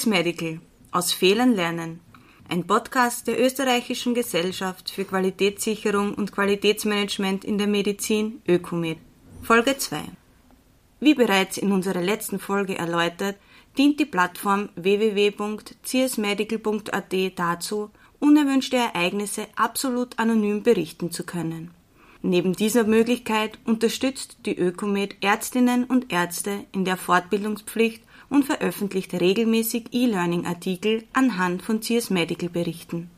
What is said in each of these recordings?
CS Medical aus Fehlern lernen. Ein Podcast der österreichischen Gesellschaft für Qualitätssicherung und Qualitätsmanagement in der Medizin Ökomed. Folge 2. Wie bereits in unserer letzten Folge erläutert, dient die Plattform www.csmedical.at dazu, unerwünschte Ereignisse absolut anonym berichten zu können. Neben dieser Möglichkeit unterstützt die Ökomed Ärztinnen und Ärzte in der Fortbildungspflicht und veröffentlicht regelmäßig E-Learning-Artikel anhand von CS Medical Berichten.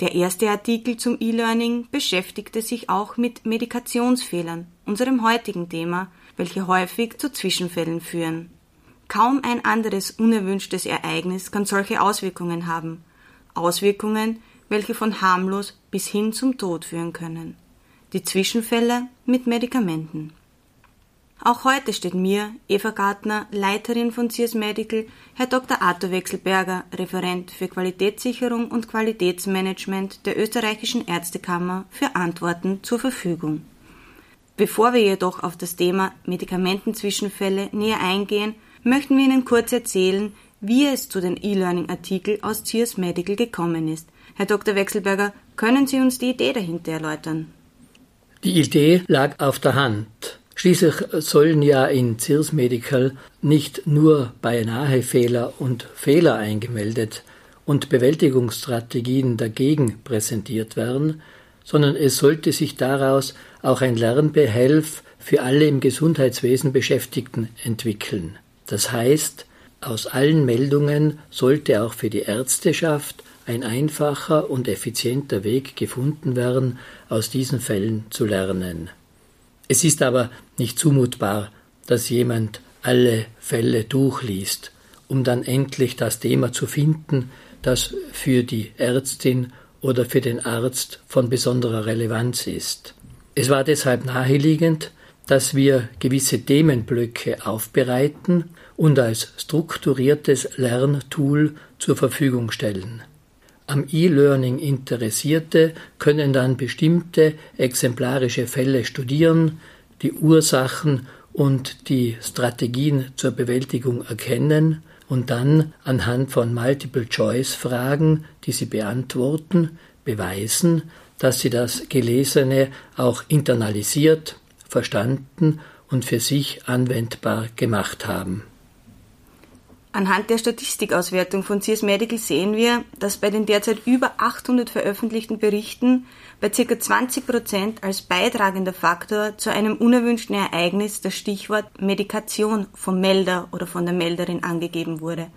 Der erste Artikel zum E-Learning beschäftigte sich auch mit Medikationsfehlern, unserem heutigen Thema, welche häufig zu Zwischenfällen führen. Kaum ein anderes unerwünschtes Ereignis kann solche Auswirkungen haben. Auswirkungen, welche von harmlos bis hin zum Tod führen können die Zwischenfälle mit Medikamenten. Auch heute steht mir, Eva Gartner, Leiterin von CS Medical, Herr Dr. Arthur Wechselberger, Referent für Qualitätssicherung und Qualitätsmanagement der österreichischen Ärztekammer, für Antworten zur Verfügung. Bevor wir jedoch auf das Thema Medikamentenzwischenfälle näher eingehen, möchten wir Ihnen kurz erzählen, wie es zu den E-Learning-Artikeln aus CS Medical gekommen ist. Herr Dr. Wechselberger, können Sie uns die Idee dahinter erläutern? Die Idee lag auf der Hand. Schließlich sollen ja in CIRS Medical nicht nur Beinahe-Fehler und Fehler eingemeldet und Bewältigungsstrategien dagegen präsentiert werden, sondern es sollte sich daraus auch ein Lernbehelf für alle im Gesundheitswesen Beschäftigten entwickeln. Das heißt, aus allen Meldungen sollte auch für die Ärzteschaft ein einfacher und effizienter Weg gefunden werden, aus diesen Fällen zu lernen. Es ist aber nicht zumutbar, dass jemand alle Fälle durchliest, um dann endlich das Thema zu finden, das für die Ärztin oder für den Arzt von besonderer Relevanz ist. Es war deshalb naheliegend, dass wir gewisse Themenblöcke aufbereiten und als strukturiertes Lerntool zur Verfügung stellen. Am E-Learning Interessierte können dann bestimmte exemplarische Fälle studieren, die Ursachen und die Strategien zur Bewältigung erkennen und dann anhand von Multiple-Choice-Fragen, die sie beantworten, beweisen, dass sie das Gelesene auch internalisiert, verstanden und für sich anwendbar gemacht haben. Anhand der Statistikauswertung von CS Medical sehen wir, dass bei den derzeit über 800 veröffentlichten Berichten bei ca. 20 Prozent als beitragender Faktor zu einem unerwünschten Ereignis das Stichwort Medikation vom Melder oder von der Melderin angegeben wurde.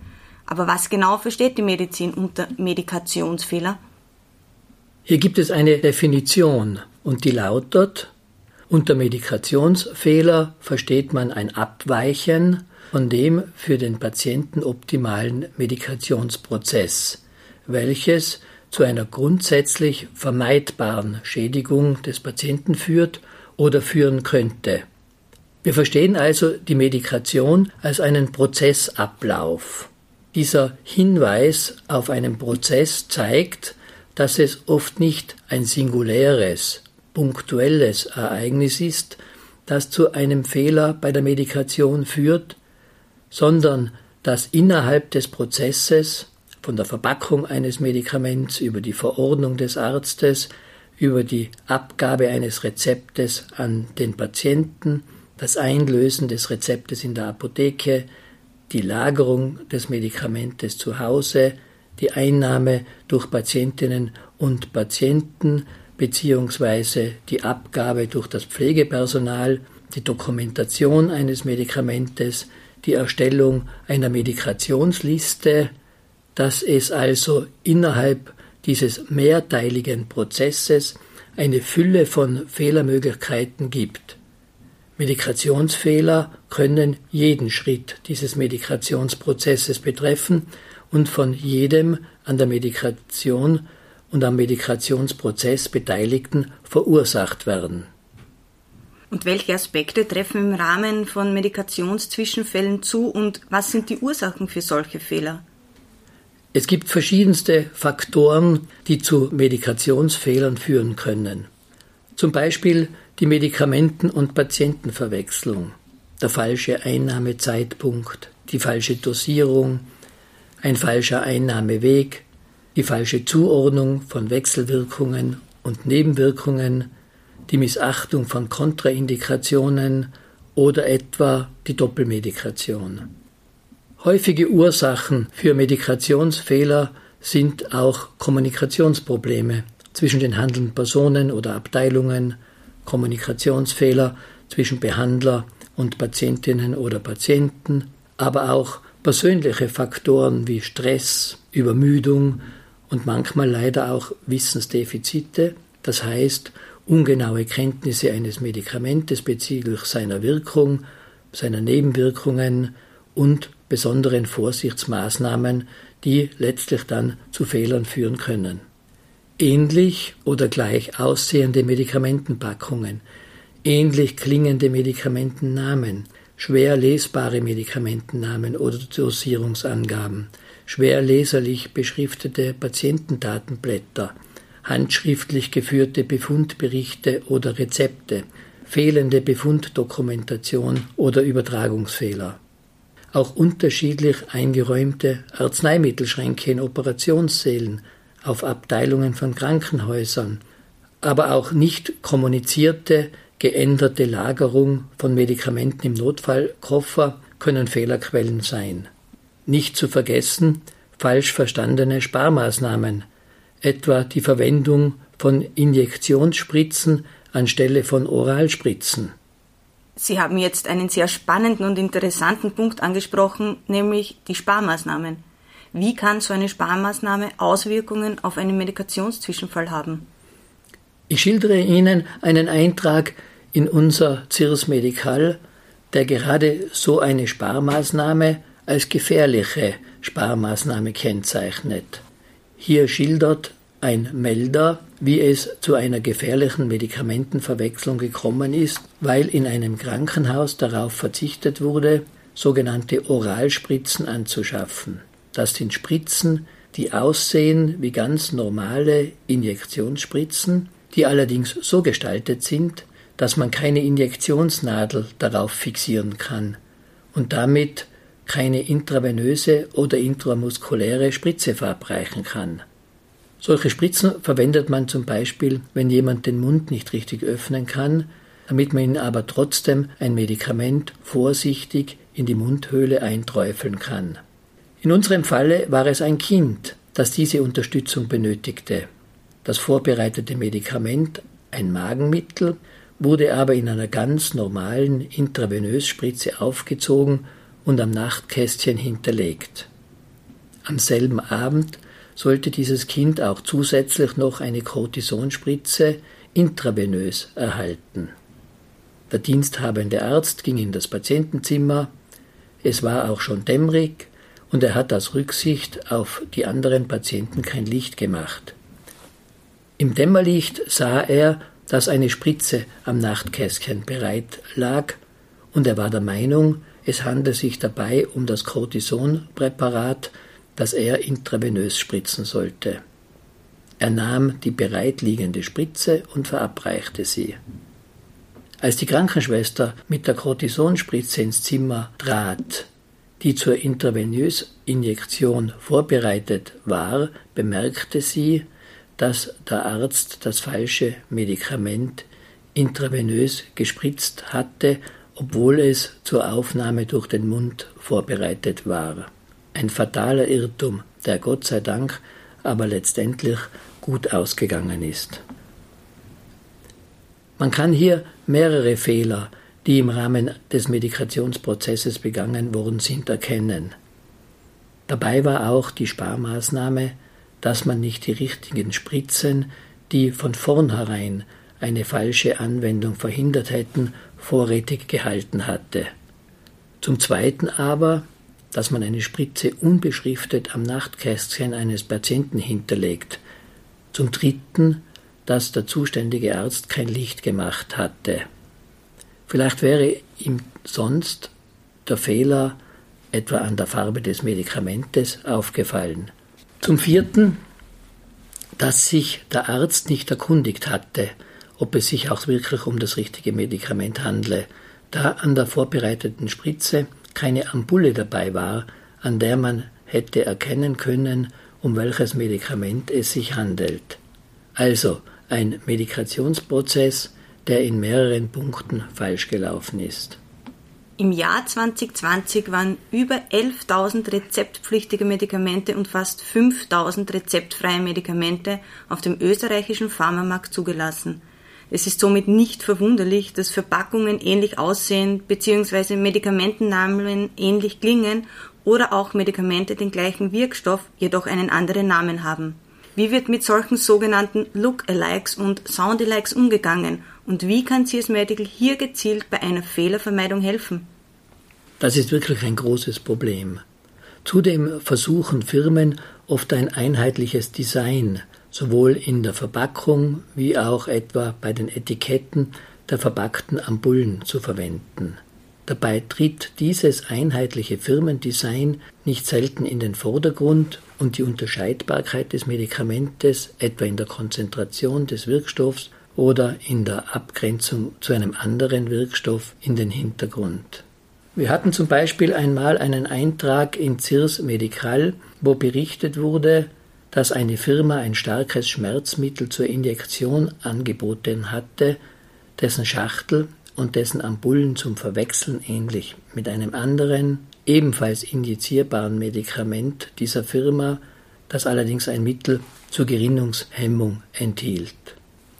Aber was genau versteht die Medizin unter Medikationsfehler? Hier gibt es eine Definition und die lautet, unter Medikationsfehler versteht man ein Abweichen von dem für den Patienten optimalen Medikationsprozess, welches zu einer grundsätzlich vermeidbaren Schädigung des Patienten führt oder führen könnte. Wir verstehen also die Medikation als einen Prozessablauf. Dieser Hinweis auf einen Prozess zeigt, dass es oft nicht ein singuläres, punktuelles Ereignis ist, das zu einem Fehler bei der Medikation führt, sondern dass innerhalb des Prozesses von der Verpackung eines Medikaments über die Verordnung des Arztes, über die Abgabe eines Rezeptes an den Patienten, das Einlösen des Rezeptes in der Apotheke, die Lagerung des Medikamentes zu Hause, die Einnahme durch Patientinnen und Patienten beziehungsweise die Abgabe durch das Pflegepersonal, die Dokumentation eines Medikamentes, die Erstellung einer Medikationsliste, dass es also innerhalb dieses mehrteiligen Prozesses eine Fülle von Fehlermöglichkeiten gibt. Medikationsfehler können jeden Schritt dieses Medikationsprozesses betreffen und von jedem an der Medikation und am Medikationsprozess Beteiligten verursacht werden. Und welche Aspekte treffen im Rahmen von Medikationszwischenfällen zu und was sind die Ursachen für solche Fehler? Es gibt verschiedenste Faktoren, die zu Medikationsfehlern führen können. Zum Beispiel die Medikamenten- und Patientenverwechslung, der falsche Einnahmezeitpunkt, die falsche Dosierung, ein falscher Einnahmeweg, die falsche Zuordnung von Wechselwirkungen und Nebenwirkungen, die Missachtung von Kontraindikationen oder etwa die Doppelmedikation. Häufige Ursachen für Medikationsfehler sind auch Kommunikationsprobleme zwischen den handelnden Personen oder Abteilungen, Kommunikationsfehler zwischen Behandler und Patientinnen oder Patienten, aber auch persönliche Faktoren wie Stress, Übermüdung und manchmal leider auch Wissensdefizite, das heißt ungenaue Kenntnisse eines Medikamentes bezüglich seiner Wirkung, seiner Nebenwirkungen und besonderen Vorsichtsmaßnahmen, die letztlich dann zu Fehlern führen können. Ähnlich oder gleich aussehende Medikamentenpackungen, ähnlich klingende Medikamentennamen, schwer lesbare Medikamentennamen oder Dosierungsangaben, schwer leserlich beschriftete Patientendatenblätter, handschriftlich geführte Befundberichte oder Rezepte, fehlende Befunddokumentation oder Übertragungsfehler. Auch unterschiedlich eingeräumte Arzneimittelschränke in Operationssälen, auf Abteilungen von Krankenhäusern, aber auch nicht kommunizierte, geänderte Lagerung von Medikamenten im Notfallkoffer können Fehlerquellen sein. Nicht zu vergessen falsch verstandene Sparmaßnahmen, etwa die Verwendung von Injektionsspritzen anstelle von Oralspritzen. Sie haben jetzt einen sehr spannenden und interessanten Punkt angesprochen, nämlich die Sparmaßnahmen. Wie kann so eine Sparmaßnahme Auswirkungen auf einen Medikationszwischenfall haben? Ich schildere Ihnen einen Eintrag in unser CIRS Medical, der gerade so eine Sparmaßnahme als gefährliche Sparmaßnahme kennzeichnet. Hier schildert ein Melder, wie es zu einer gefährlichen Medikamentenverwechslung gekommen ist, weil in einem Krankenhaus darauf verzichtet wurde, sogenannte Oralspritzen anzuschaffen. Das sind Spritzen, die aussehen wie ganz normale Injektionsspritzen, die allerdings so gestaltet sind, dass man keine Injektionsnadel darauf fixieren kann und damit keine intravenöse oder intramuskuläre Spritze verabreichen kann. Solche Spritzen verwendet man zum Beispiel, wenn jemand den Mund nicht richtig öffnen kann, damit man ihn aber trotzdem ein Medikament vorsichtig in die Mundhöhle einträufeln kann. In unserem Falle war es ein Kind, das diese Unterstützung benötigte. Das vorbereitete Medikament, ein Magenmittel, wurde aber in einer ganz normalen Intravenösspritze aufgezogen und am Nachtkästchen hinterlegt. Am selben Abend sollte dieses Kind auch zusätzlich noch eine Cortisonspritze intravenös erhalten. Der diensthabende Arzt ging in das Patientenzimmer. Es war auch schon dämmerig und er hat aus Rücksicht auf die anderen Patienten kein Licht gemacht. Im Dämmerlicht sah er, dass eine Spritze am Nachtkästchen bereit lag, und er war der Meinung, es handle sich dabei um das Cortisonpräparat, das er intravenös spritzen sollte. Er nahm die bereitliegende Spritze und verabreichte sie. Als die Krankenschwester mit der Cortisonspritze ins Zimmer trat, die zur Intravenösinjektion vorbereitet war, bemerkte sie, dass der Arzt das falsche Medikament intravenös gespritzt hatte, obwohl es zur Aufnahme durch den Mund vorbereitet war. Ein fataler Irrtum, der Gott sei Dank aber letztendlich gut ausgegangen ist. Man kann hier mehrere Fehler die im Rahmen des Medikationsprozesses begangen worden sind, erkennen. Dabei war auch die Sparmaßnahme, dass man nicht die richtigen Spritzen, die von vornherein eine falsche Anwendung verhindert hätten, vorrätig gehalten hatte. Zum Zweiten aber, dass man eine Spritze unbeschriftet am Nachtkästchen eines Patienten hinterlegt. Zum Dritten, dass der zuständige Arzt kein Licht gemacht hatte. Vielleicht wäre ihm sonst der Fehler etwa an der Farbe des Medikamentes aufgefallen. Zum vierten, dass sich der Arzt nicht erkundigt hatte, ob es sich auch wirklich um das richtige Medikament handle, da an der vorbereiteten Spritze keine Ampulle dabei war, an der man hätte erkennen können, um welches Medikament es sich handelt. Also ein Medikationsprozess, der in mehreren Punkten falsch gelaufen ist. Im Jahr 2020 waren über 11.000 rezeptpflichtige Medikamente und fast 5.000 rezeptfreie Medikamente auf dem österreichischen Pharmamarkt zugelassen. Es ist somit nicht verwunderlich, dass Verpackungen ähnlich aussehen bzw. Medikamentennamen ähnlich klingen oder auch Medikamente den gleichen Wirkstoff, jedoch einen anderen Namen haben. Wie wird mit solchen sogenannten Look-alikes und Sound-alikes umgegangen und wie kann CS Medical hier gezielt bei einer Fehlervermeidung helfen? Das ist wirklich ein großes Problem. Zudem versuchen Firmen oft ein einheitliches Design, sowohl in der Verpackung wie auch etwa bei den Etiketten der verpackten Ampullen zu verwenden. Dabei tritt dieses einheitliche Firmendesign nicht selten in den Vordergrund und die Unterscheidbarkeit des Medikamentes, etwa in der Konzentration des Wirkstoffs oder in der Abgrenzung zu einem anderen Wirkstoff, in den Hintergrund. Wir hatten zum Beispiel einmal einen Eintrag in Cirs Medical, wo berichtet wurde, dass eine Firma ein starkes Schmerzmittel zur Injektion angeboten hatte, dessen Schachtel und dessen Ampullen zum Verwechseln ähnlich mit einem anderen, ebenfalls injizierbaren Medikament dieser Firma, das allerdings ein Mittel zur Gerinnungshemmung enthielt.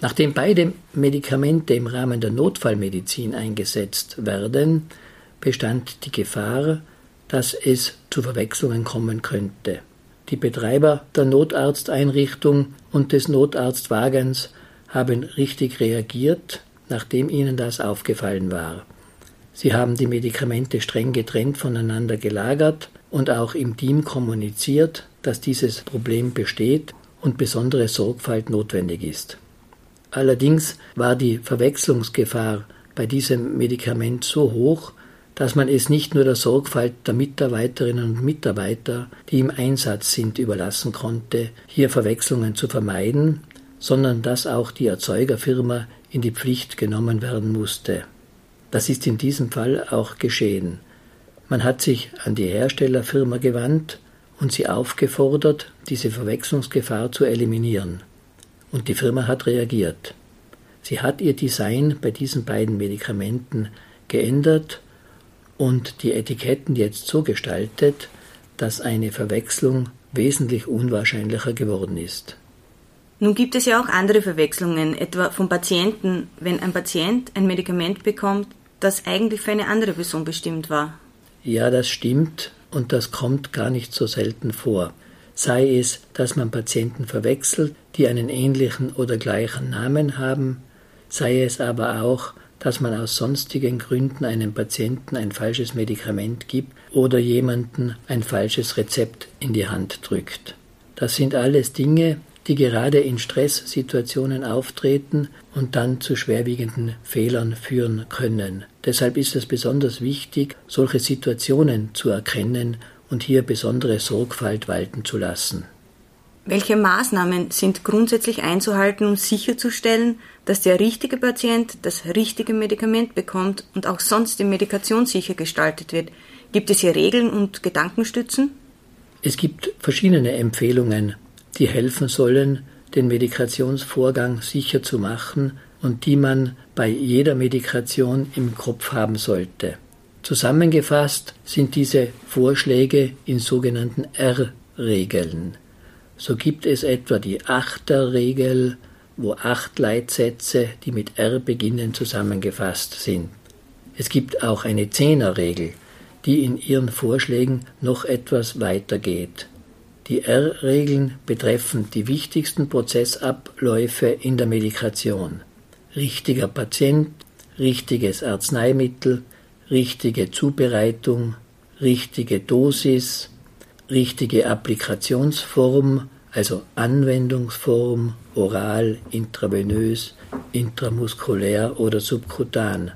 Nachdem beide Medikamente im Rahmen der Notfallmedizin eingesetzt werden, bestand die Gefahr, dass es zu Verwechslungen kommen könnte. Die Betreiber der Notarzteinrichtung und des Notarztwagens haben richtig reagiert nachdem ihnen das aufgefallen war. Sie haben die Medikamente streng getrennt voneinander gelagert und auch im Team kommuniziert, dass dieses Problem besteht und besondere Sorgfalt notwendig ist. Allerdings war die Verwechslungsgefahr bei diesem Medikament so hoch, dass man es nicht nur der Sorgfalt der Mitarbeiterinnen und Mitarbeiter, die im Einsatz sind, überlassen konnte, hier Verwechslungen zu vermeiden, sondern dass auch die Erzeugerfirma in die Pflicht genommen werden musste. Das ist in diesem Fall auch geschehen. Man hat sich an die Herstellerfirma gewandt und sie aufgefordert, diese Verwechslungsgefahr zu eliminieren. Und die Firma hat reagiert. Sie hat ihr Design bei diesen beiden Medikamenten geändert und die Etiketten jetzt so gestaltet, dass eine Verwechslung wesentlich unwahrscheinlicher geworden ist. Nun gibt es ja auch andere Verwechslungen, etwa von Patienten, wenn ein Patient ein Medikament bekommt, das eigentlich für eine andere Person bestimmt war. Ja, das stimmt und das kommt gar nicht so selten vor. Sei es, dass man Patienten verwechselt, die einen ähnlichen oder gleichen Namen haben, sei es aber auch, dass man aus sonstigen Gründen einem Patienten ein falsches Medikament gibt oder jemanden ein falsches Rezept in die Hand drückt. Das sind alles Dinge, die gerade in Stresssituationen auftreten und dann zu schwerwiegenden Fehlern führen können. Deshalb ist es besonders wichtig, solche Situationen zu erkennen und hier besondere Sorgfalt walten zu lassen. Welche Maßnahmen sind grundsätzlich einzuhalten, um sicherzustellen, dass der richtige Patient das richtige Medikament bekommt und auch sonst die Medikation sicher gestaltet wird? Gibt es hier Regeln und Gedankenstützen? Es gibt verschiedene Empfehlungen die helfen sollen, den Medikationsvorgang sicher zu machen und die man bei jeder Medikation im Kopf haben sollte. Zusammengefasst sind diese Vorschläge in sogenannten R-Regeln. So gibt es etwa die Achterregel, wo acht Leitsätze, die mit R beginnen, zusammengefasst sind. Es gibt auch eine Zehnerregel, die in ihren Vorschlägen noch etwas weiter geht. Die R-Regeln betreffen die wichtigsten Prozessabläufe in der Medikation. Richtiger Patient, richtiges Arzneimittel, richtige Zubereitung, richtige Dosis, richtige Applikationsform, also Anwendungsform, oral, intravenös, intramuskulär oder subkutan,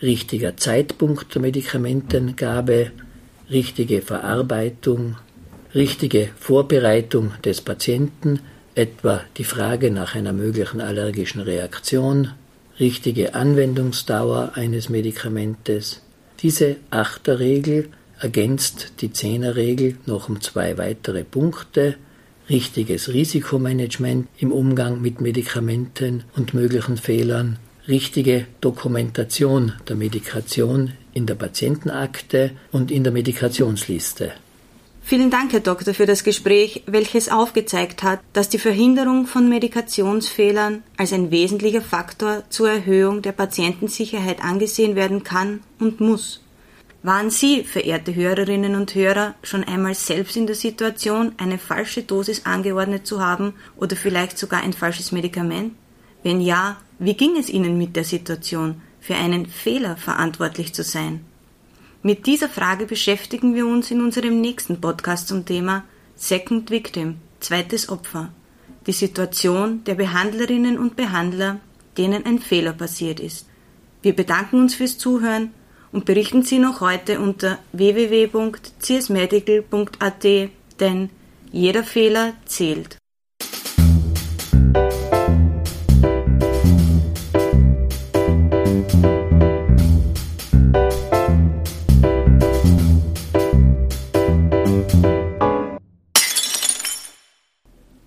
richtiger Zeitpunkt der Medikamentengabe, richtige Verarbeitung, richtige Vorbereitung des Patienten, etwa die Frage nach einer möglichen allergischen Reaktion, richtige Anwendungsdauer eines Medikamentes. Diese Achterregel ergänzt die Zehnerregel noch um zwei weitere Punkte. Richtiges Risikomanagement im Umgang mit Medikamenten und möglichen Fehlern, richtige Dokumentation der Medikation in der Patientenakte und in der Medikationsliste. Vielen Dank, Herr Doktor, für das Gespräch, welches aufgezeigt hat, dass die Verhinderung von Medikationsfehlern als ein wesentlicher Faktor zur Erhöhung der Patientensicherheit angesehen werden kann und muss. Waren Sie, verehrte Hörerinnen und Hörer, schon einmal selbst in der Situation, eine falsche Dosis angeordnet zu haben oder vielleicht sogar ein falsches Medikament? Wenn ja, wie ging es Ihnen mit der Situation, für einen Fehler verantwortlich zu sein? Mit dieser Frage beschäftigen wir uns in unserem nächsten Podcast zum Thema Second Victim, zweites Opfer, die Situation der Behandlerinnen und Behandler, denen ein Fehler passiert ist. Wir bedanken uns fürs Zuhören und berichten Sie noch heute unter www.csmedical.at, denn jeder Fehler zählt.